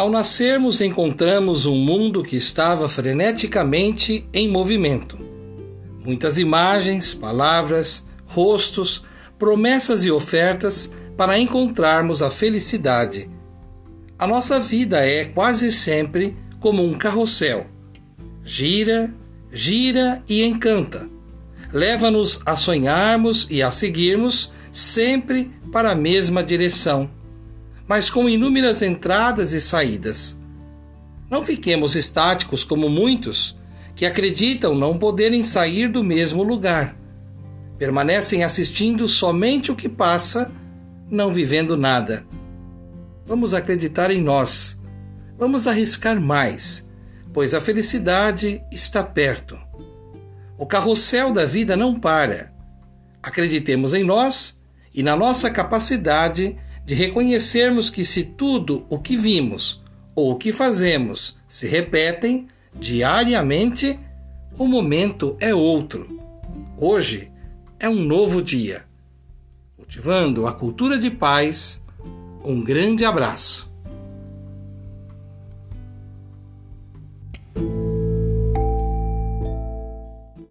Ao nascermos, encontramos um mundo que estava freneticamente em movimento. Muitas imagens, palavras, rostos, promessas e ofertas para encontrarmos a felicidade. A nossa vida é quase sempre como um carrossel. Gira, gira e encanta. Leva-nos a sonharmos e a seguirmos sempre para a mesma direção mas com inúmeras entradas e saídas. Não fiquemos estáticos como muitos que acreditam não poderem sair do mesmo lugar. Permanecem assistindo somente o que passa, não vivendo nada. Vamos acreditar em nós. Vamos arriscar mais, pois a felicidade está perto. O carrossel da vida não para. Acreditemos em nós e na nossa capacidade de reconhecermos que se tudo o que vimos ou o que fazemos se repetem diariamente, o momento é outro. Hoje é um novo dia. Cultivando a cultura de paz, um grande abraço.